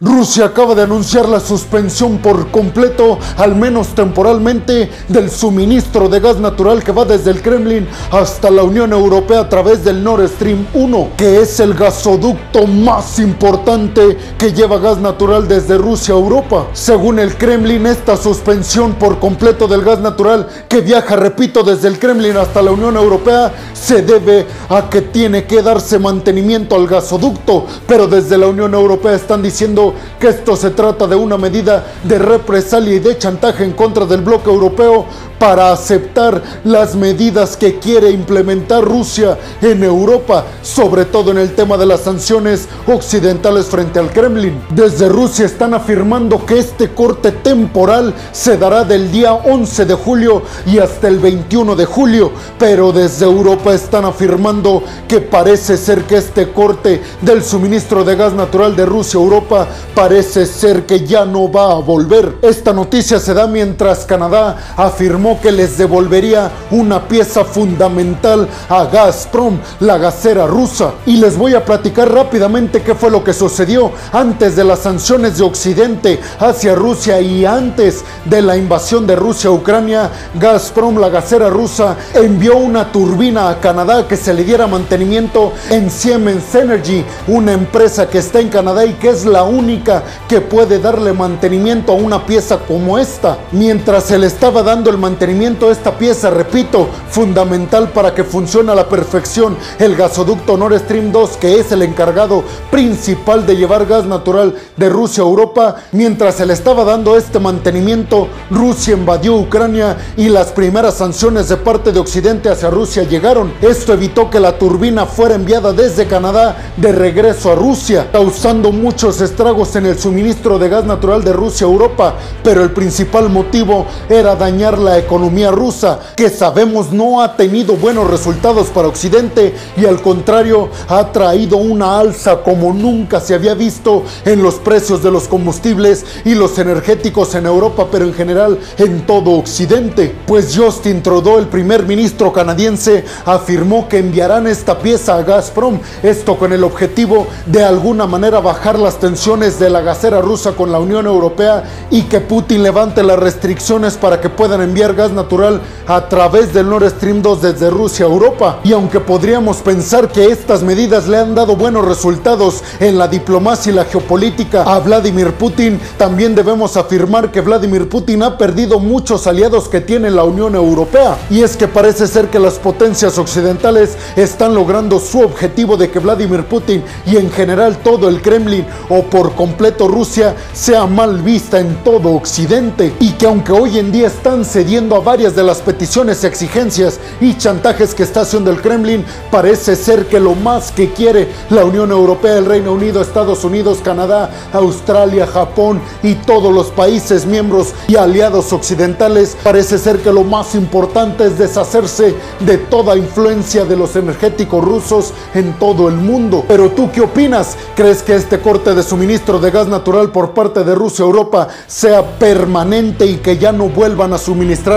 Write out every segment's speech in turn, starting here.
Rusia acaba de anunciar la suspensión por completo, al menos temporalmente, del suministro de gas natural que va desde el Kremlin hasta la Unión Europea a través del Nord Stream 1, que es el gasoducto más importante que lleva gas natural desde Rusia a Europa. Según el Kremlin, esta suspensión por completo del gas natural que viaja, repito, desde el Kremlin hasta la Unión Europea se debe a que tiene que darse mantenimiento al gasoducto, pero desde la Unión Europea están diciendo que esto se trata de una medida de represalia y de chantaje en contra del bloque europeo para aceptar las medidas que quiere implementar Rusia en Europa, sobre todo en el tema de las sanciones occidentales frente al Kremlin. Desde Rusia están afirmando que este corte temporal se dará del día 11 de julio y hasta el 21 de julio, pero desde Europa están afirmando que parece ser que este corte del suministro de gas natural de Rusia a Europa parece ser que ya no va a volver. Esta noticia se da mientras Canadá afirmó que les devolvería una pieza fundamental a Gazprom, la gasera rusa. Y les voy a platicar rápidamente qué fue lo que sucedió antes de las sanciones de Occidente hacia Rusia y antes de la invasión de Rusia a Ucrania. Gazprom, la gasera rusa, envió una turbina a Canadá que se le diera mantenimiento en Siemens Energy, una empresa que está en Canadá y que es la única que puede darle mantenimiento a una pieza como esta. Mientras se le estaba dando el mantenimiento a esta pieza, repito, fundamental para que funcione a la perfección el gasoducto Nord Stream 2, que es el encargado principal de llevar gas natural de Rusia a Europa, mientras se le estaba dando este mantenimiento, Rusia invadió Ucrania y las primeras sanciones de parte de Occidente hacia Rusia llegaron. Esto evitó que la turbina fuera enviada desde Canadá de regreso a Rusia, causando muchos estragos en el suministro de gas natural de Rusia a Europa, pero el principal motivo era dañar la economía rusa, que sabemos no ha tenido buenos resultados para Occidente y al contrario ha traído una alza como nunca se había visto en los precios de los combustibles y los energéticos en Europa, pero en general en todo Occidente. Pues Justin Trudeau, el primer ministro canadiense, afirmó que enviarán esta pieza a Gazprom, esto con el objetivo de alguna manera bajar las tensiones de la gasera rusa con la Unión Europea y que Putin levante las restricciones para que puedan enviar gas natural a través del Nord Stream 2 desde Rusia a Europa. Y aunque podríamos pensar que estas medidas le han dado buenos resultados en la diplomacia y la geopolítica a Vladimir Putin, también debemos afirmar que Vladimir Putin ha perdido muchos aliados que tiene la Unión Europea. Y es que parece ser que las potencias occidentales están logrando su objetivo de que Vladimir Putin y en general todo el Kremlin o por completo Rusia sea mal vista en todo Occidente y que aunque hoy en día están cediendo a varias de las peticiones, exigencias y chantajes que está haciendo el Kremlin, parece ser que lo más que quiere la Unión Europea, el Reino Unido, Estados Unidos, Canadá, Australia, Japón y todos los países miembros y aliados occidentales, parece ser que lo más importante es deshacerse de toda influencia de los energéticos rusos en todo el mundo. Pero tú qué opinas? ¿Crees que este corte de suministro de gas natural por parte de Rusia Europa sea permanente y que ya no vuelvan a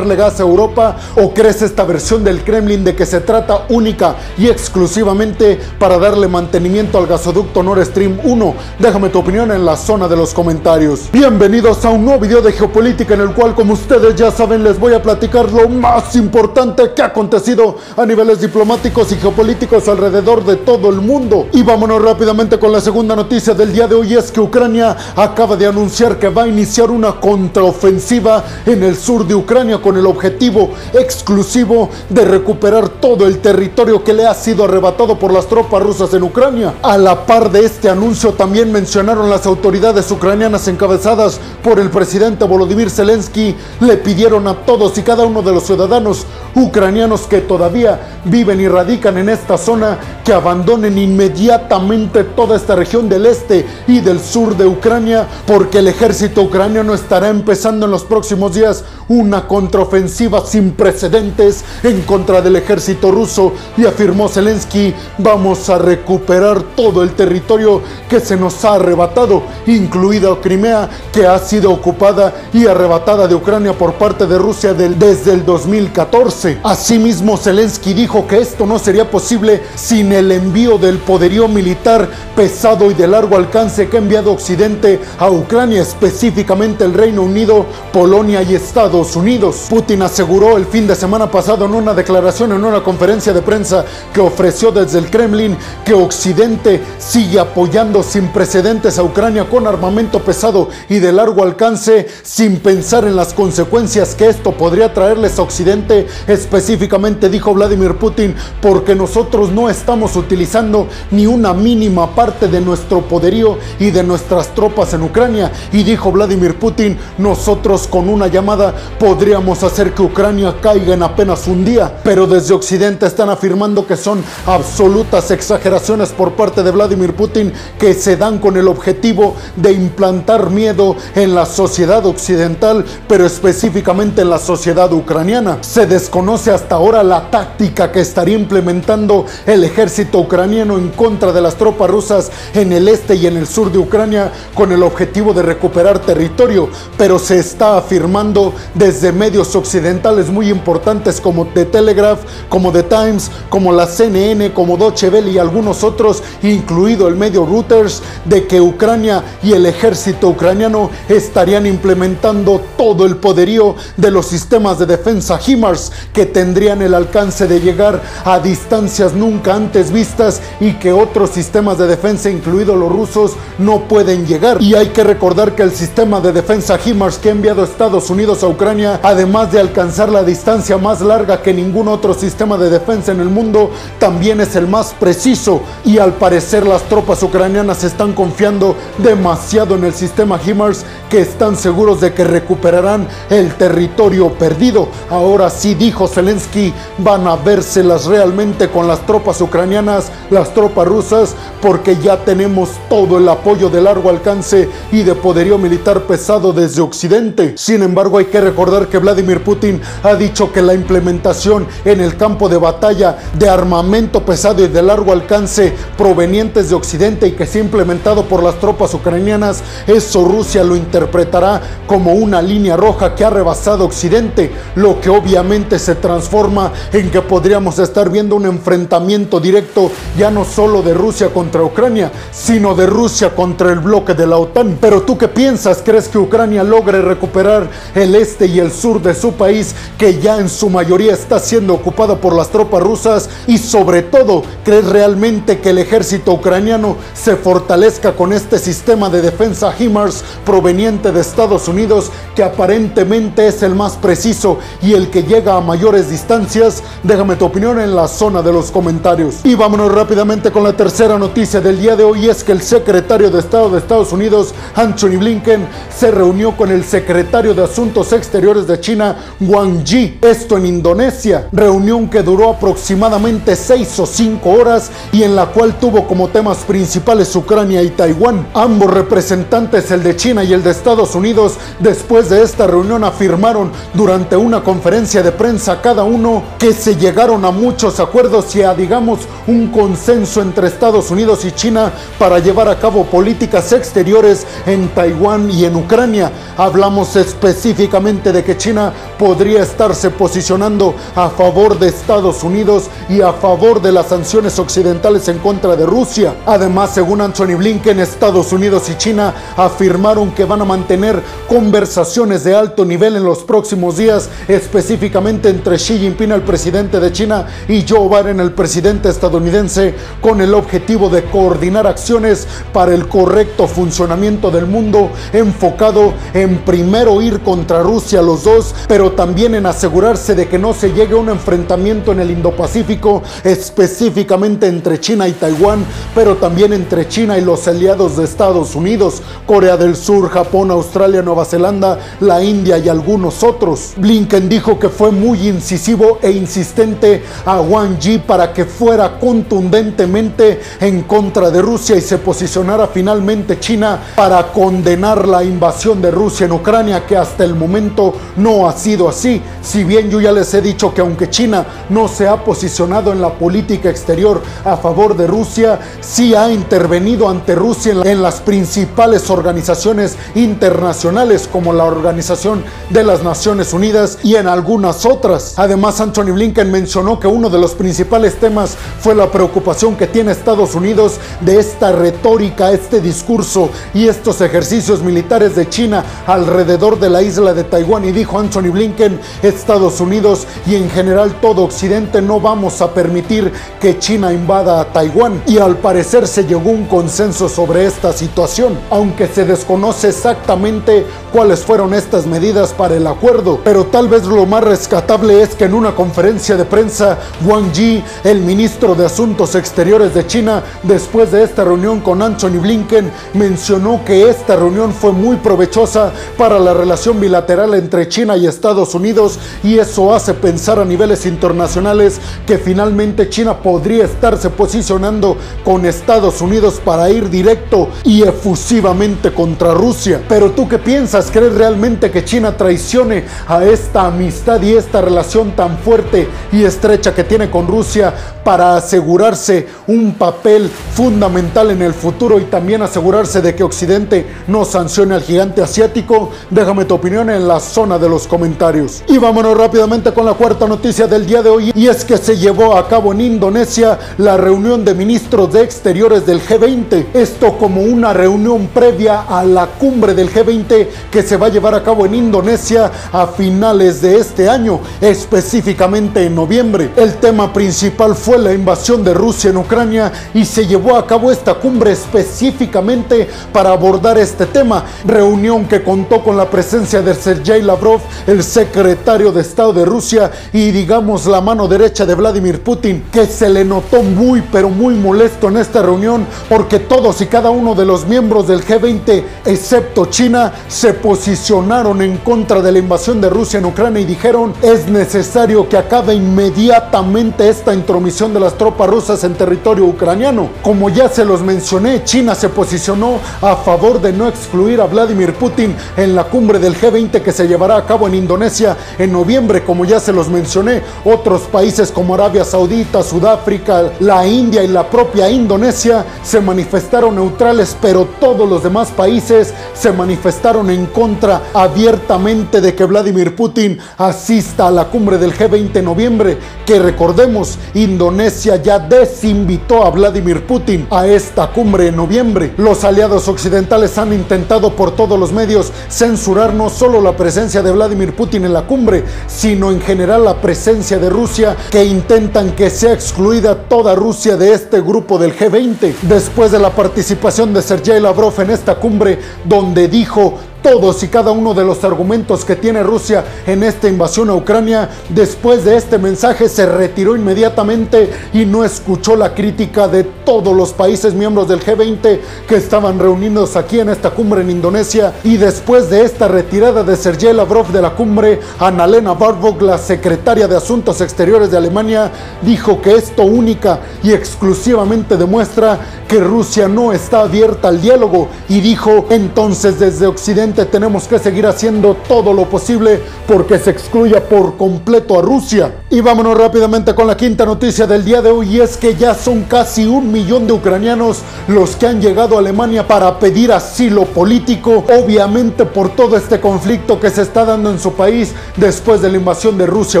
suministrarle gas a Europa? ¿O crees esta versión del Kremlin de que se trata única y exclusivamente para darle mantenimiento al gasoducto Nord Stream 1? Déjame tu opinión en la zona de los comentarios. Bienvenidos a un nuevo video de geopolítica en el cual, como ustedes ya saben, les voy a platicar lo más importante que ha acontecido a niveles diplomáticos y geopolíticos alrededor de todo el mundo. Y vámonos rápidamente con la segunda noticia del día de hoy, es que Ucrania acaba de anunciar que va a iniciar una contraofensiva en el sur de Ucrania el objetivo exclusivo de recuperar todo el territorio que le ha sido arrebatado por las tropas rusas en Ucrania. A la par de este anuncio también mencionaron las autoridades ucranianas encabezadas por el presidente Volodymyr Zelensky, le pidieron a todos y cada uno de los ciudadanos ucranianos que todavía viven y radican en esta zona que abandonen inmediatamente toda esta región del este y del sur de Ucrania porque el ejército ucraniano estará empezando en los próximos días una contraofensiva sin precedentes en contra del ejército ruso y afirmó Zelensky, vamos a recuperar todo el territorio que se nos ha arrebatado, incluida Crimea, que ha sido ocupada y arrebatada de Ucrania por parte de Rusia desde el 2014. Asimismo, Zelensky dijo que esto no sería posible sin el envío del poderío militar pesado y de largo alcance que ha enviado Occidente a Ucrania, específicamente el Reino Unido, Polonia y Estados Unidos. Putin aseguró el fin de semana pasado en una declaración en una conferencia de prensa que ofreció desde el Kremlin que Occidente sigue apoyando sin precedentes a Ucrania con armamento pesado y de largo alcance sin pensar en las consecuencias que esto podría traerles a Occidente, específicamente dijo Vladimir Putin, porque nosotros no estamos utilizando ni una mínima parte de nuestro poderío y de nuestras tropas en Ucrania. Y dijo Vladimir Putin, nosotros con una llamada podríamos hacer que Ucrania caiga en apenas un día. Pero desde Occidente están afirmando que son absolutas exageraciones por parte de Vladimir Putin que se dan con el objetivo de implantar miedo en la sociedad occidental, pero específicamente en la sociedad ucraniana. Se desconoce hasta ahora la táctica que estaría implementando el ejército ucraniano en contra de las tropas rusas en el este y en el sur de Ucrania con el objetivo de recuperar territorio, pero se está afirmando desde medios occidentales muy importantes como The Telegraph, como The Times, como la CNN, como Deutsche Welle y algunos otros, incluido el medio Reuters, de que Ucrania y el ejército ucraniano estarían implementando todo el poderío de los sistemas de defensa HIMARS que tendrían el alcance de llegar a distancias nunca antes vistas y que otros sistemas de defensa, incluidos los rusos, no pueden llegar. Y hay que recordar que el sistema de defensa HIMARS que ha enviado Estados Unidos a Ucrania, además de alcanzar la distancia más larga que ningún otro sistema de defensa en el mundo, también es el más preciso y al parecer las tropas ucranianas están confiando demasiado en el sistema HIMARS que están seguros de que recuperarán el territorio perdido. Ahora sí, dijo Zelensky, van a vérselas realmente con las tropas ucranianas, las tropas rusas, porque ya tenemos todo el apoyo de largo alcance y de poderío militar pesado desde Occidente. Sin embargo, hay que recordar que Vladimir Putin ha dicho que la implementación en el campo de batalla de armamento pesado y de largo alcance provenientes de Occidente y que se ha implementado por las tropas ucranianas, eso Rusia lo interpretará como una línea roja que ha rebasado Occidente, lo que obviamente se transforma en que podríamos estar viendo un enfrentamiento directo ya no solo de Rusia contra Ucrania, sino de Rusia contra el bloque de la OTAN. Pero tú qué piensas? ¿Crees que Ucrania logre recuperar el este y el sur de su país que ya en su mayoría está siendo ocupado por las tropas rusas? Y sobre todo, ¿crees realmente que el ejército ucraniano se fortalezca con este sistema de defensa HIMARS proveniente de Estados Unidos que aparentemente es el más preciso y el que llega a mayores distancias? Déjame tu opinión en la zona de los comentarios. Y vámonos rápidamente con la tercera noticia del día de hoy es que el secretario de Estado de Estados Unidos, Anthony Blinken, se reunió con el secretario de Asuntos Exteriores de China, Wang Yi, esto en Indonesia. Reunión que duró aproximadamente seis o cinco horas y en la cual tuvo como temas principales Ucrania y Taiwán. Ambos representantes, el de China y el de Estados Unidos, después de esta reunión afirmaron durante una conferencia de prensa cada uno que se llegaron a muchos acuerdos y a, digamos, un consenso entre Estados Unidos y China para llevar a cabo políticas exteriores en Taiwán y en Ucrania. Hablamos específicamente de que China podría estarse posicionando a favor de Estados Unidos y a favor de las sanciones occidentales en contra de Rusia. Además, según Anthony Blinken, Estados Unidos y China afirmaron que van a mantener conversaciones de alto nivel en los próximos días, específicamente entre Xi Jinping, el presidente de China, y Joe Biden, el presidente estadounidense, con el objetivo de coordinar acciones para el correcto funcionamiento del mundo, enfocado en primero ir contra Rusia los dos, pero también en asegurarse de que no se llegue a un enfrentamiento en el Indo-Pacífico, específicamente entre China y Taiwán, pero también entre China y los aliados de Estados Unidos, Corea del Sur, Japón, Australia, Nueva Zelanda, la India y algunos otros. Blinken dijo que fue muy incisivo e insistente a Wang Yi para que fuera contundentemente en contra de Rusia y se posicionara finalmente China para condenar la invasión de Rusia en Ucrania que hasta el momento no ha sido así. Si bien yo ya les he dicho que aunque China no se ha posicionado en la política exterior a favor de Rusia, sí ha intervenido ante Rusia en las principales organizaciones internacionales como la Organización de las Naciones Unidas y en algunas otras. Además, Anthony Blinken mencionó que uno de los principales temas fue la preocupación que tiene Estados Unidos de esta retórica, este discurso y estos ejercicios militares de China alrededor de la isla de Taiwán y dijo Anthony Blinken, Estados Unidos y en general todo Occidente no vamos a permitir que China invada a Taiwán y al parecer se llegó un consenso sobre esta situación, aunque se desconoce exactamente cuáles fueron estas medidas para el acuerdo, pero tal vez lo más rescatable es que en una conferencia de prensa Wang Yi, el ministro de Asuntos Exteriores de China, después de esta reunión con Anthony Blinken, mencionó que esta reunión fue muy provechosa para la relación bilateral entre China y Estados Unidos y eso hace pensar a niveles internacionales que finalmente China podría estarse posicionando con Estados Unidos para ir directo y efusivamente contra Rusia. Pero tú qué piensas? ¿Crees realmente que China traicione a esta amistad y esta relación tan fuerte y estrecha que tiene con Rusia para asegurarse un papel fundamental en el futuro y también asegurarse de que Occidente no sancione al gigante asiático? Déjame tu opinión en zona de los comentarios. Y vámonos rápidamente con la cuarta noticia del día de hoy y es que se llevó a cabo en Indonesia la reunión de ministros de exteriores del G20. Esto como una reunión previa a la cumbre del G20 que se va a llevar a cabo en Indonesia a finales de este año, específicamente en noviembre. El tema principal fue la invasión de Rusia en Ucrania y se llevó a cabo esta cumbre específicamente para abordar este tema. Reunión que contó con la presencia de Sergei Lavrov, el secretario de Estado de Rusia y digamos la mano derecha de Vladimir Putin, que se le notó muy pero muy molesto en esta reunión porque todos y cada uno de los miembros del G20, excepto China, se posicionaron en contra de la invasión de Rusia en Ucrania y dijeron es necesario que acabe inmediatamente esta intromisión de las tropas rusas en territorio ucraniano. Como ya se los mencioné, China se posicionó a favor de no excluir a Vladimir Putin en la cumbre del G20 que se llevará a cabo en Indonesia en noviembre, como ya se los mencioné. Otros países como Arabia Saudita, Sudáfrica, la India y la propia Indonesia se manifestaron neutrales, pero todos los demás países se manifestaron en contra abiertamente de que Vladimir Putin asista a la cumbre del G20 en noviembre, que recordemos, Indonesia ya desinvitó a Vladimir Putin a esta cumbre en noviembre. Los aliados occidentales han intentado por todos los medios censurar no solo la presencia de Vladimir Putin en la cumbre, sino en general la presencia de Rusia, que intentan que sea excluida toda Rusia de este grupo del G20. Después de la participación de Sergei Lavrov en esta cumbre, donde dijo todos y cada uno de los argumentos que tiene Rusia en esta invasión a Ucrania, después de este mensaje se retiró inmediatamente y no escuchó la crítica de todos los países miembros del G20 que estaban reunidos aquí en esta cumbre en Indonesia. Y después de esta retirada de Sergei Lavrov de la cumbre, Annalena Baerbock, la secretaria de Asuntos Exteriores de Alemania, dijo que esto única y exclusivamente demuestra que Rusia no está abierta al diálogo y dijo entonces desde Occidente tenemos que seguir haciendo todo lo posible porque se excluya por completo a Rusia. Y vámonos rápidamente con la quinta noticia del día de hoy y es que ya son casi un millón de ucranianos los que han llegado a Alemania para pedir asilo político, obviamente por todo este conflicto que se está dando en su país después de la invasión de Rusia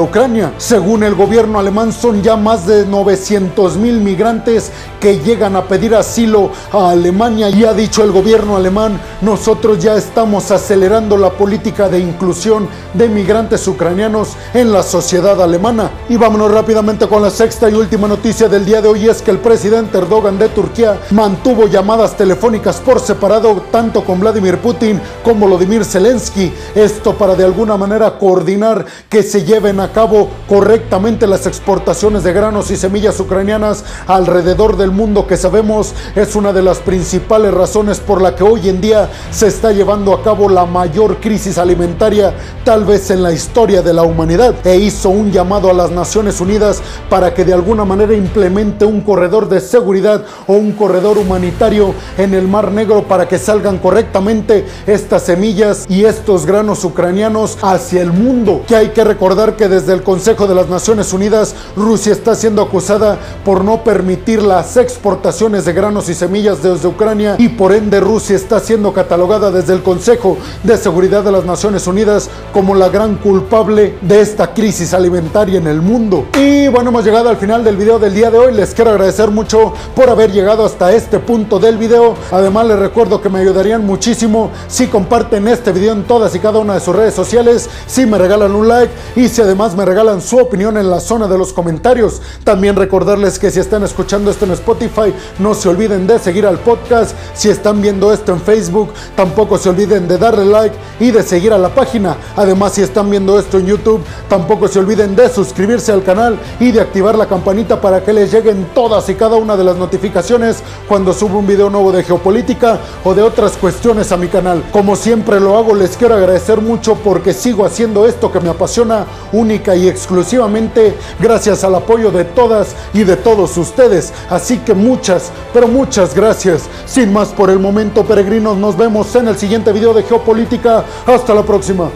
a Ucrania. Según el gobierno alemán son ya más de 900 mil migrantes que llegan a pedir asilo a Alemania y ha dicho el gobierno alemán, nosotros ya estamos acelerando la política de inclusión de migrantes ucranianos en la sociedad alemana. Y vámonos rápidamente con la sexta y última noticia del día de hoy es que el presidente Erdogan de Turquía mantuvo llamadas telefónicas por separado tanto con Vladimir Putin como Vladimir Zelensky. Esto para de alguna manera coordinar que se lleven a cabo correctamente las exportaciones de granos y semillas ucranianas alrededor del mundo que sabemos es una de las principales razones por la que hoy en día se está llevando a cabo cabo la mayor crisis alimentaria tal vez en la historia de la humanidad e hizo un llamado a las Naciones Unidas para que de alguna manera implemente un corredor de seguridad o un corredor humanitario en el Mar Negro para que salgan correctamente estas semillas y estos granos ucranianos hacia el mundo. Que hay que recordar que desde el Consejo de las Naciones Unidas Rusia está siendo acusada por no permitir las exportaciones de granos y semillas desde Ucrania y por ende Rusia está siendo catalogada desde el Consejo de Seguridad de las Naciones Unidas como la gran culpable de esta crisis alimentaria en el mundo. Y bueno, hemos llegado al final del video del día de hoy. Les quiero agradecer mucho por haber llegado hasta este punto del video. Además les recuerdo que me ayudarían muchísimo si comparten este video en todas y cada una de sus redes sociales, si me regalan un like y si además me regalan su opinión en la zona de los comentarios. También recordarles que si están escuchando esto en Spotify, no se olviden de seguir al podcast. Si están viendo esto en Facebook, tampoco se olviden de darle like y de seguir a la página. Además, si están viendo esto en YouTube, tampoco se olviden de suscribirse al canal y de activar la campanita para que les lleguen todas y cada una de las notificaciones cuando subo un video nuevo de geopolítica o de otras cuestiones a mi canal. Como siempre lo hago, les quiero agradecer mucho porque sigo haciendo esto que me apasiona única y exclusivamente gracias al apoyo de todas y de todos ustedes. Así que muchas, pero muchas gracias. Sin más por el momento, peregrinos, nos vemos en el siguiente video geopolítica. Hasta la próxima.